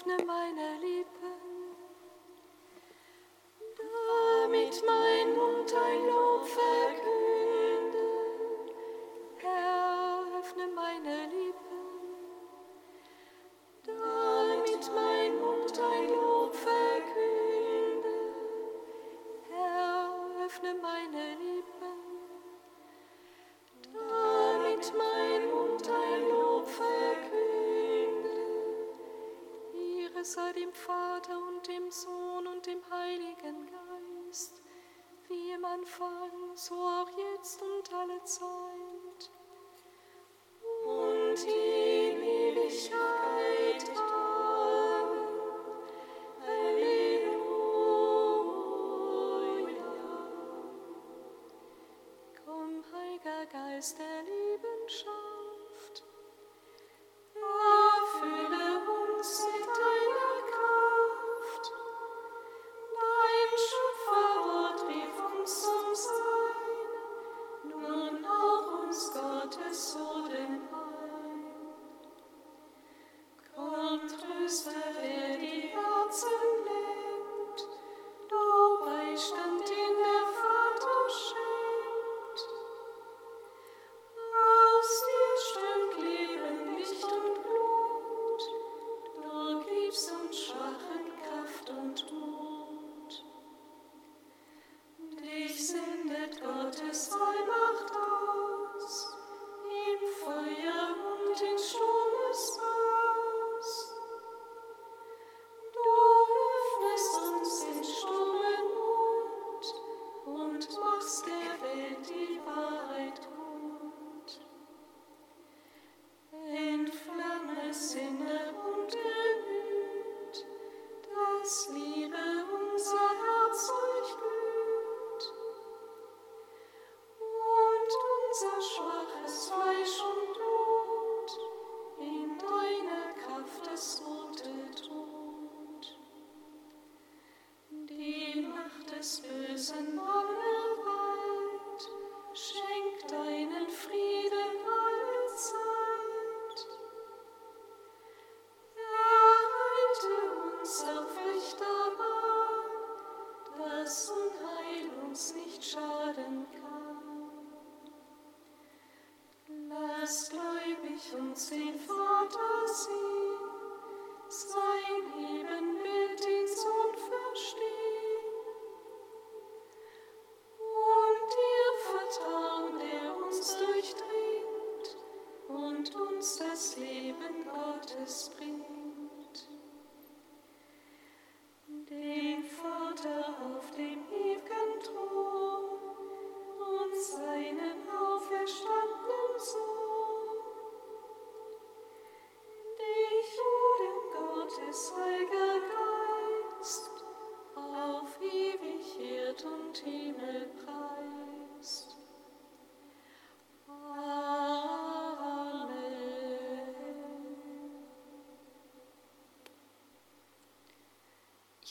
öffne meine Geist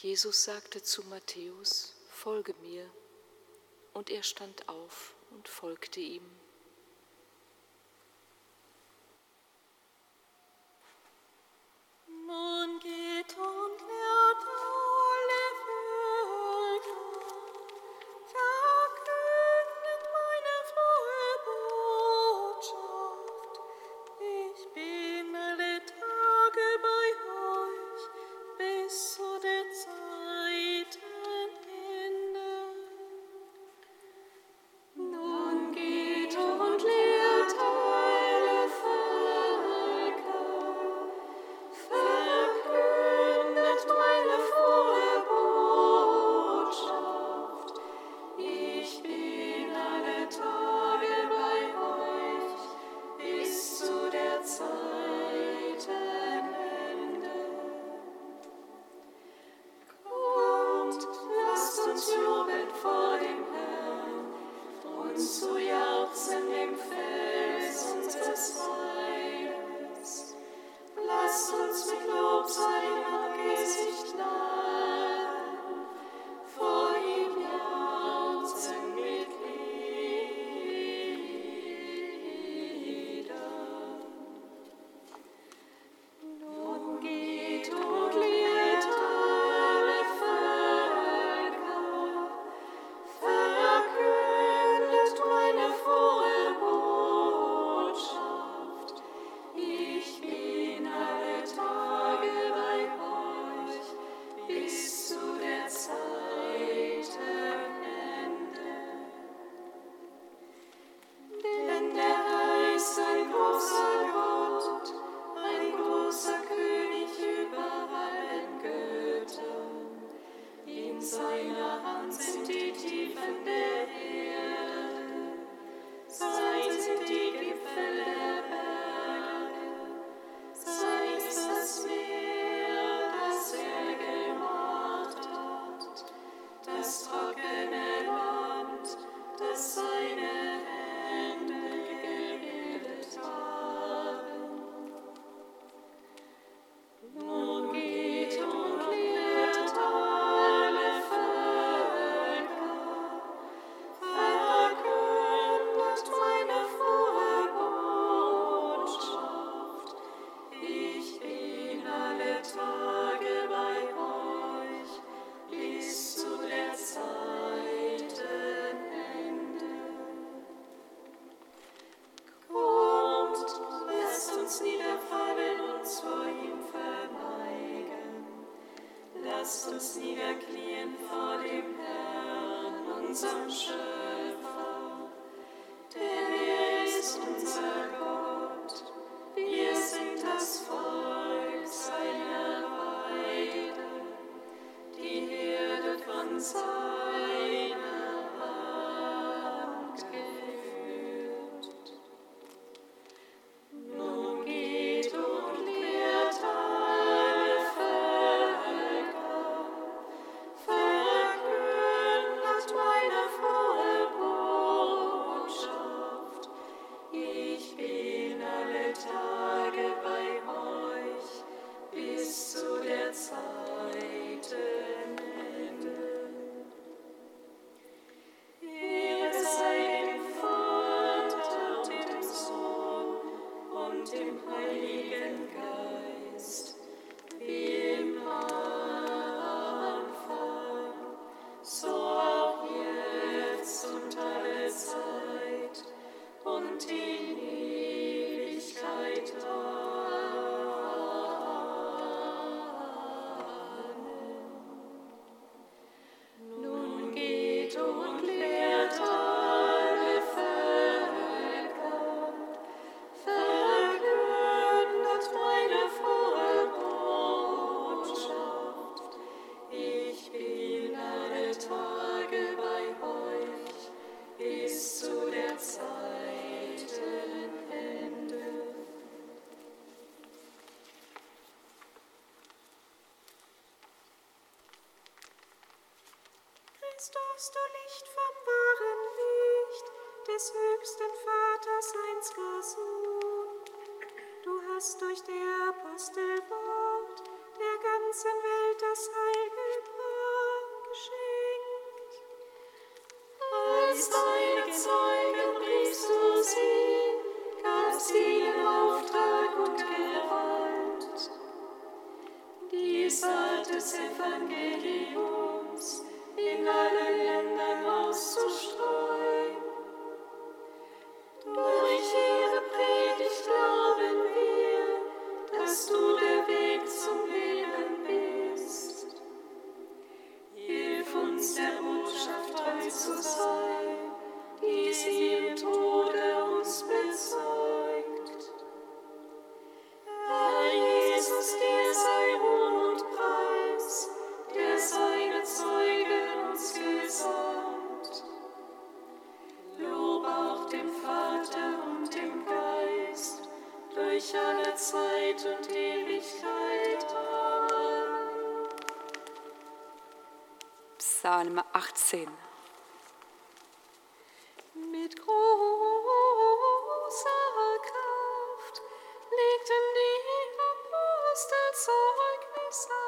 Jesus sagte zu Matthäus, Folge mir, und er stand auf und folgte ihm. lasst uns niederknien vor dem Herrn, unserem Schöpfer. So Christmas.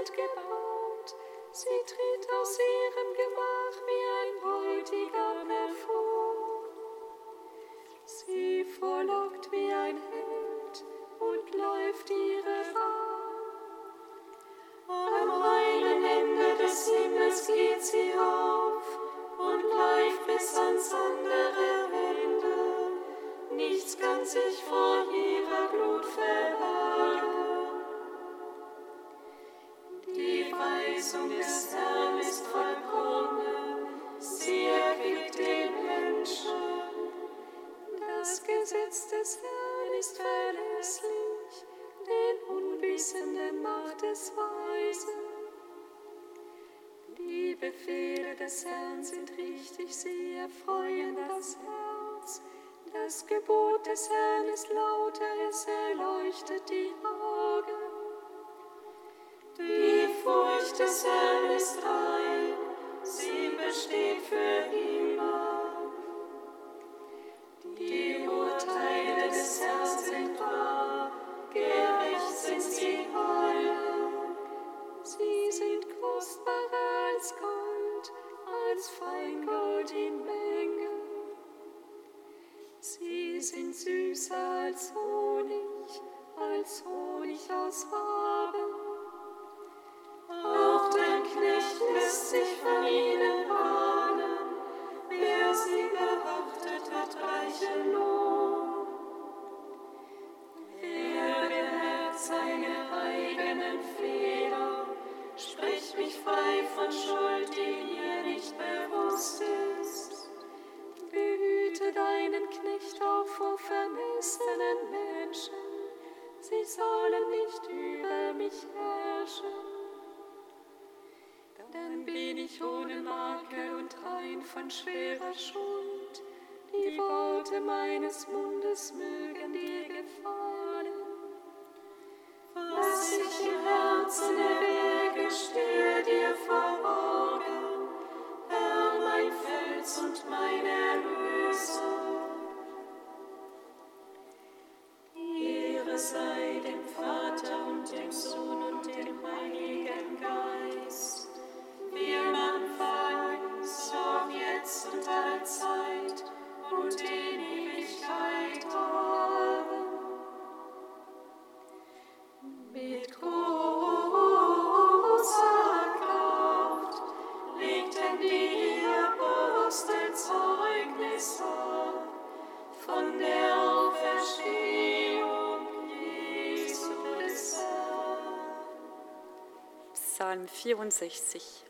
Welt gebaut, sie tritt aus ihrem Gewalt. Das Gebot des Herrn ist lauter, es erleuchtet die Augen. Die Furcht des Herrn ist rein, sie besteht für 64.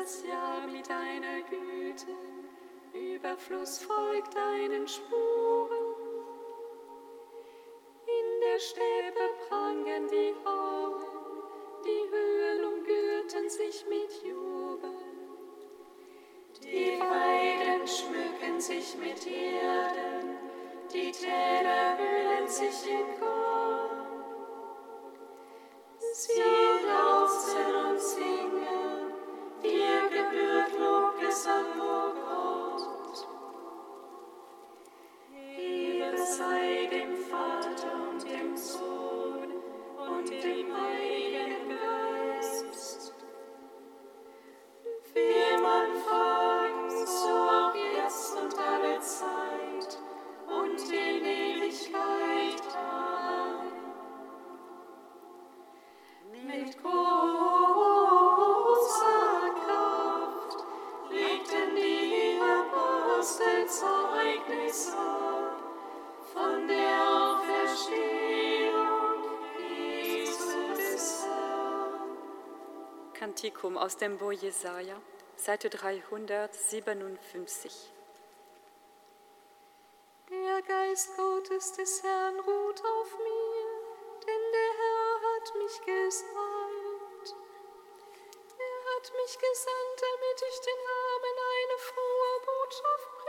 das Jahr mit deiner Güte, Überfluss folgt deinen Spuren. In der Stäbe prangen die Augen, die Höhen umgürten sich mit Jubel. Die Weiden schmücken sich mit Erden, die Täler hüllen sich in Korn. Sie Samoko. Kantikum aus dem Buch Jesaja, Seite 357. Der Geist Gottes des Herrn ruht auf mir, denn der Herr hat mich gesandt. Er hat mich gesandt, damit ich den Armen eine frohe Botschaft bringe.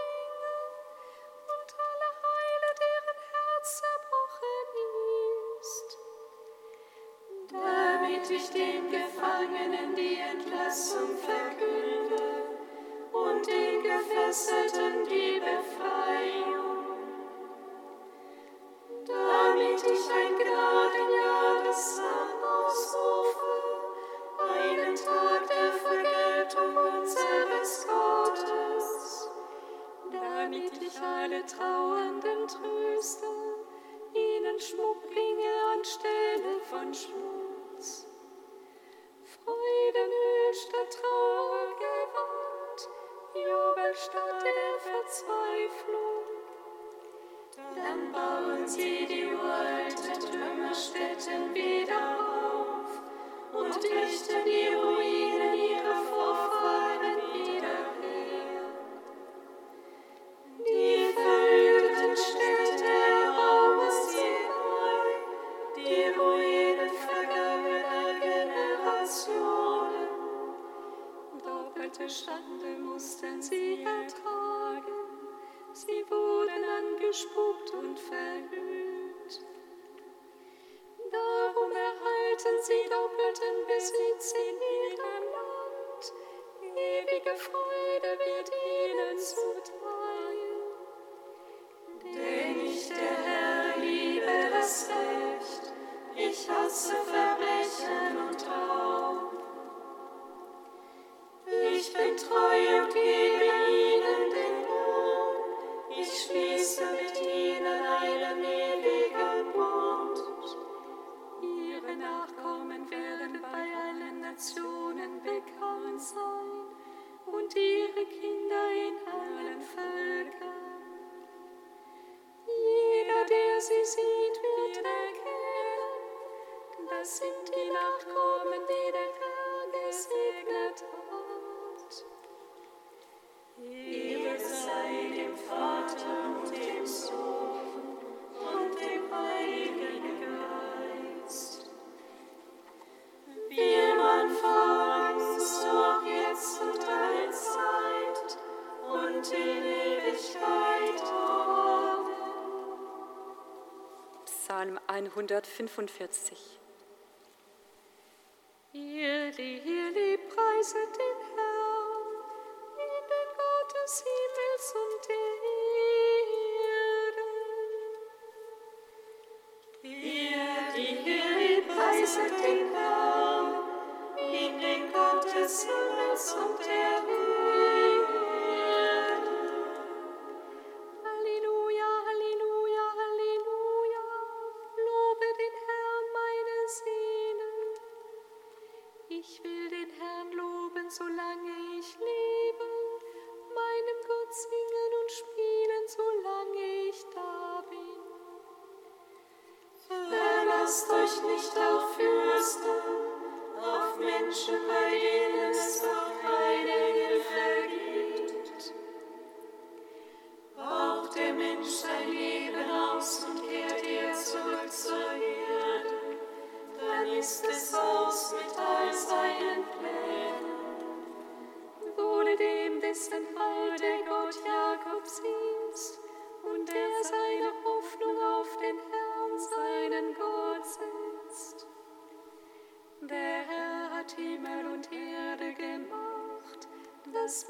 ich den Gefangenen die Entlassung verkünde und den Gefesselten die Befreiung. Verzweiflung. Dann bauen sie die alten Trümmerstätten wieder auf und richten die Ruinen. 845. Ihr Lili preiset den Herrn in den Gottes Himmels und der Erde. Ihr Lili preiset den Herrn in den Gottes Himmels und der Erde. Beschützt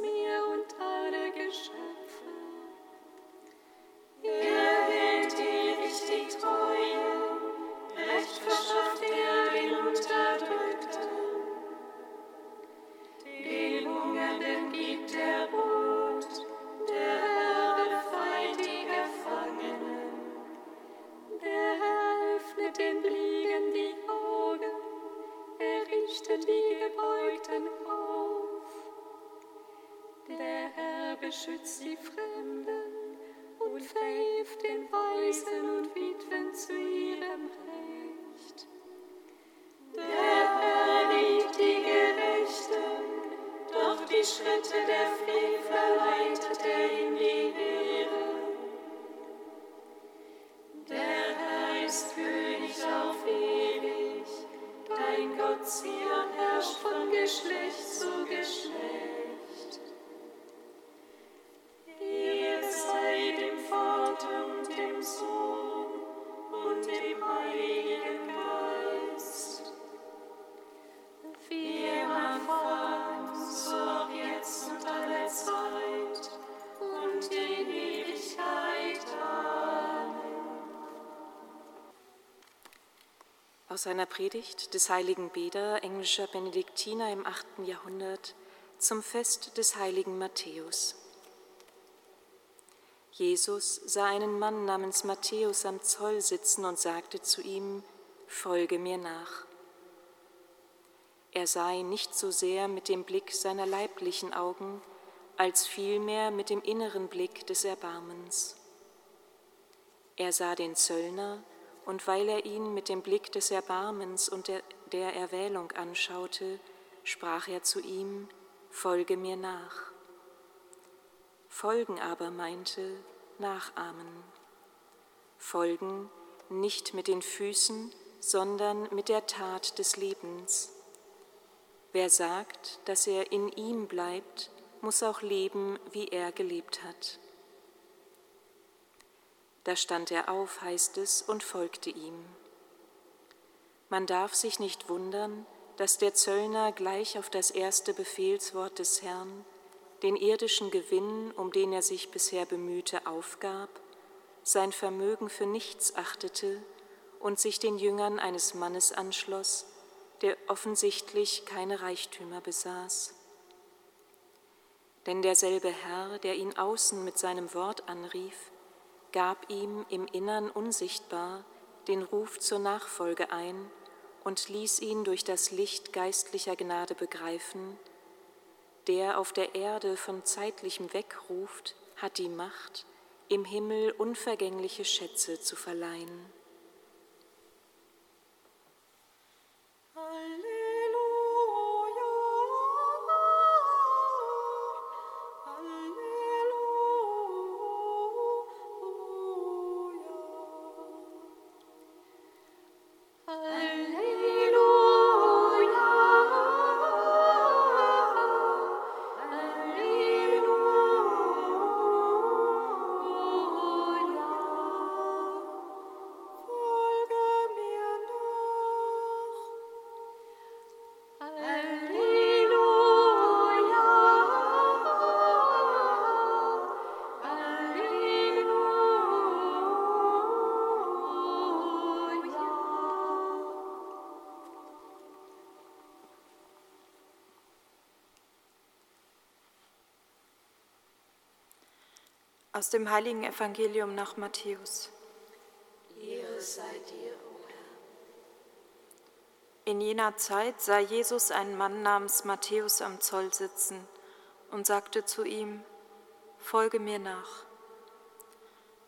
Aus einer Predigt des heiligen Beda, englischer Benediktiner im 8. Jahrhundert, zum Fest des heiligen Matthäus. Jesus sah einen Mann namens Matthäus am Zoll sitzen und sagte zu ihm, Folge mir nach. Er sah ihn nicht so sehr mit dem Blick seiner leiblichen Augen, als vielmehr mit dem inneren Blick des Erbarmens. Er sah den Zöllner, und weil er ihn mit dem Blick des Erbarmens und der, der Erwählung anschaute, sprach er zu ihm, Folge mir nach. Folgen aber meinte nachahmen. Folgen nicht mit den Füßen, sondern mit der Tat des Lebens. Wer sagt, dass er in ihm bleibt, muss auch leben, wie er gelebt hat. Da stand er auf, heißt es, und folgte ihm. Man darf sich nicht wundern, dass der Zöllner gleich auf das erste Befehlswort des Herrn den irdischen Gewinn, um den er sich bisher bemühte, aufgab, sein Vermögen für nichts achtete und sich den Jüngern eines Mannes anschloss, der offensichtlich keine Reichtümer besaß. Denn derselbe Herr, der ihn außen mit seinem Wort anrief, gab ihm im Innern unsichtbar den Ruf zur Nachfolge ein und ließ ihn durch das Licht geistlicher Gnade begreifen, der auf der Erde von zeitlichem wegruft, hat die Macht, im Himmel unvergängliche Schätze zu verleihen. Aus dem heiligen Evangelium nach Matthäus. Ehre sei dir, o Herr. In jener Zeit sah Jesus einen Mann namens Matthäus am Zoll sitzen und sagte zu ihm, Folge mir nach.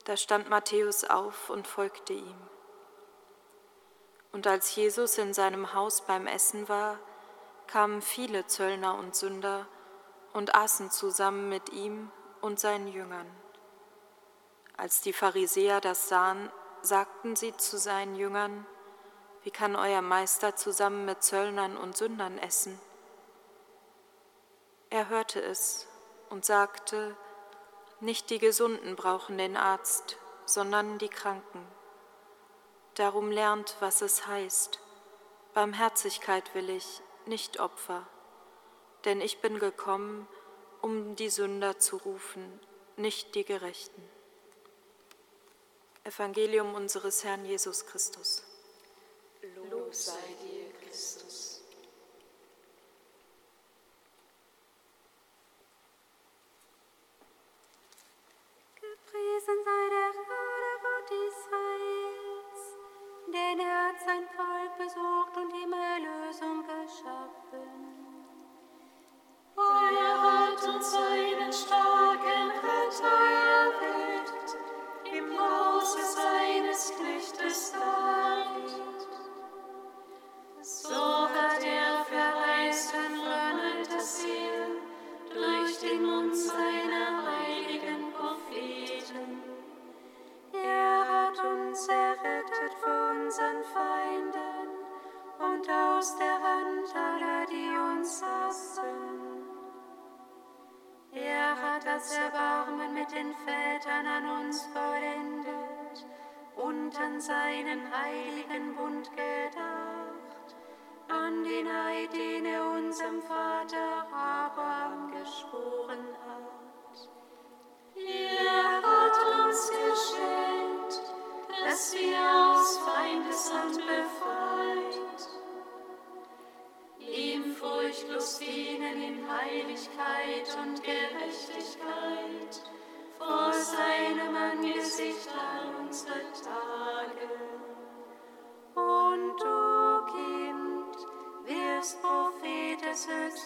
Da stand Matthäus auf und folgte ihm. Und als Jesus in seinem Haus beim Essen war, kamen viele Zöllner und Sünder und aßen zusammen mit ihm und seinen Jüngern. Als die Pharisäer das sahen, sagten sie zu seinen Jüngern, wie kann euer Meister zusammen mit Zöllnern und Sündern essen? Er hörte es und sagte, nicht die Gesunden brauchen den Arzt, sondern die Kranken. Darum lernt, was es heißt. Barmherzigkeit will ich, nicht Opfer. Denn ich bin gekommen, um die Sünder zu rufen, nicht die Gerechten. Evangelium unseres Herrn Jesus Christus. Lob sei dir, Christus. Gepriesen sei der Vater Gott Israels, denn er hat sein Volk besucht und ihm Erlösung geschaffen.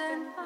and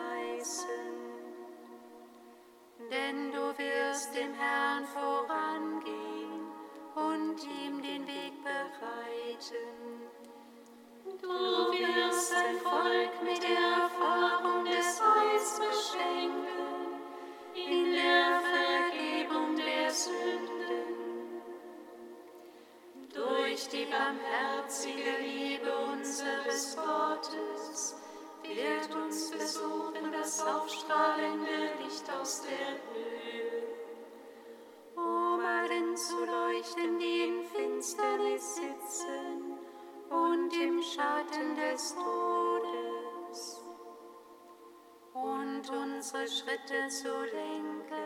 unsere Schritte zu lenken.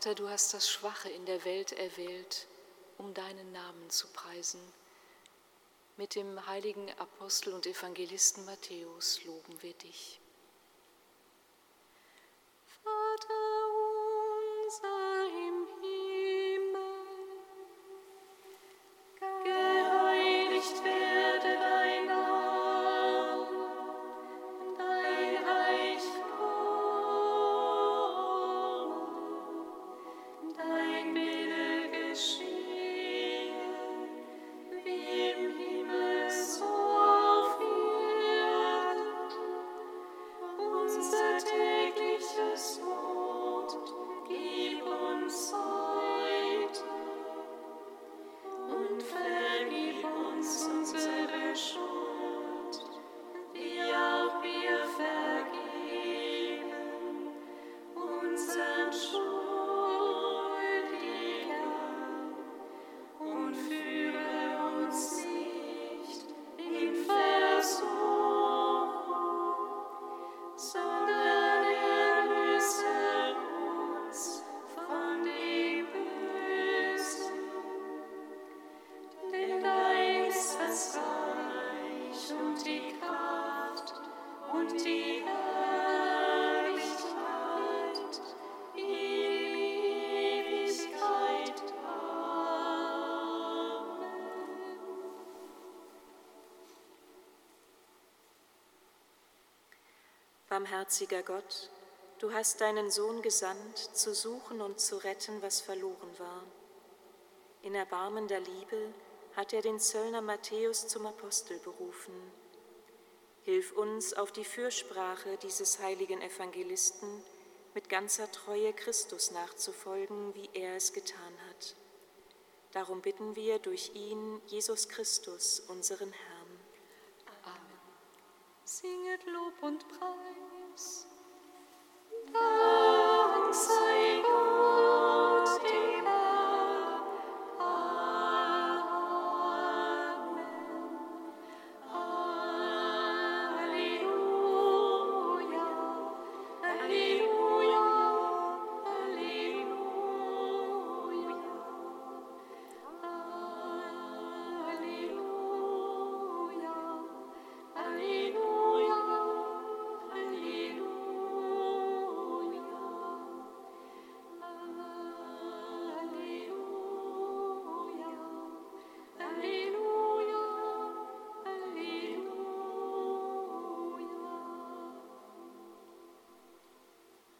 Vater, du hast das Schwache in der Welt erwählt, um deinen Namen zu preisen. Mit dem heiligen Apostel und Evangelisten Matthäus loben wir dich. Barmherziger Gott, du hast deinen Sohn gesandt, zu suchen und zu retten, was verloren war. In erbarmender Liebe hat er den Zöllner Matthäus zum Apostel berufen. Hilf uns, auf die Fürsprache dieses heiligen Evangelisten mit ganzer Treue Christus nachzufolgen, wie er es getan hat. Darum bitten wir durch ihn, Jesus Christus, unseren Herrn. singet Lob und Preis. Dank sei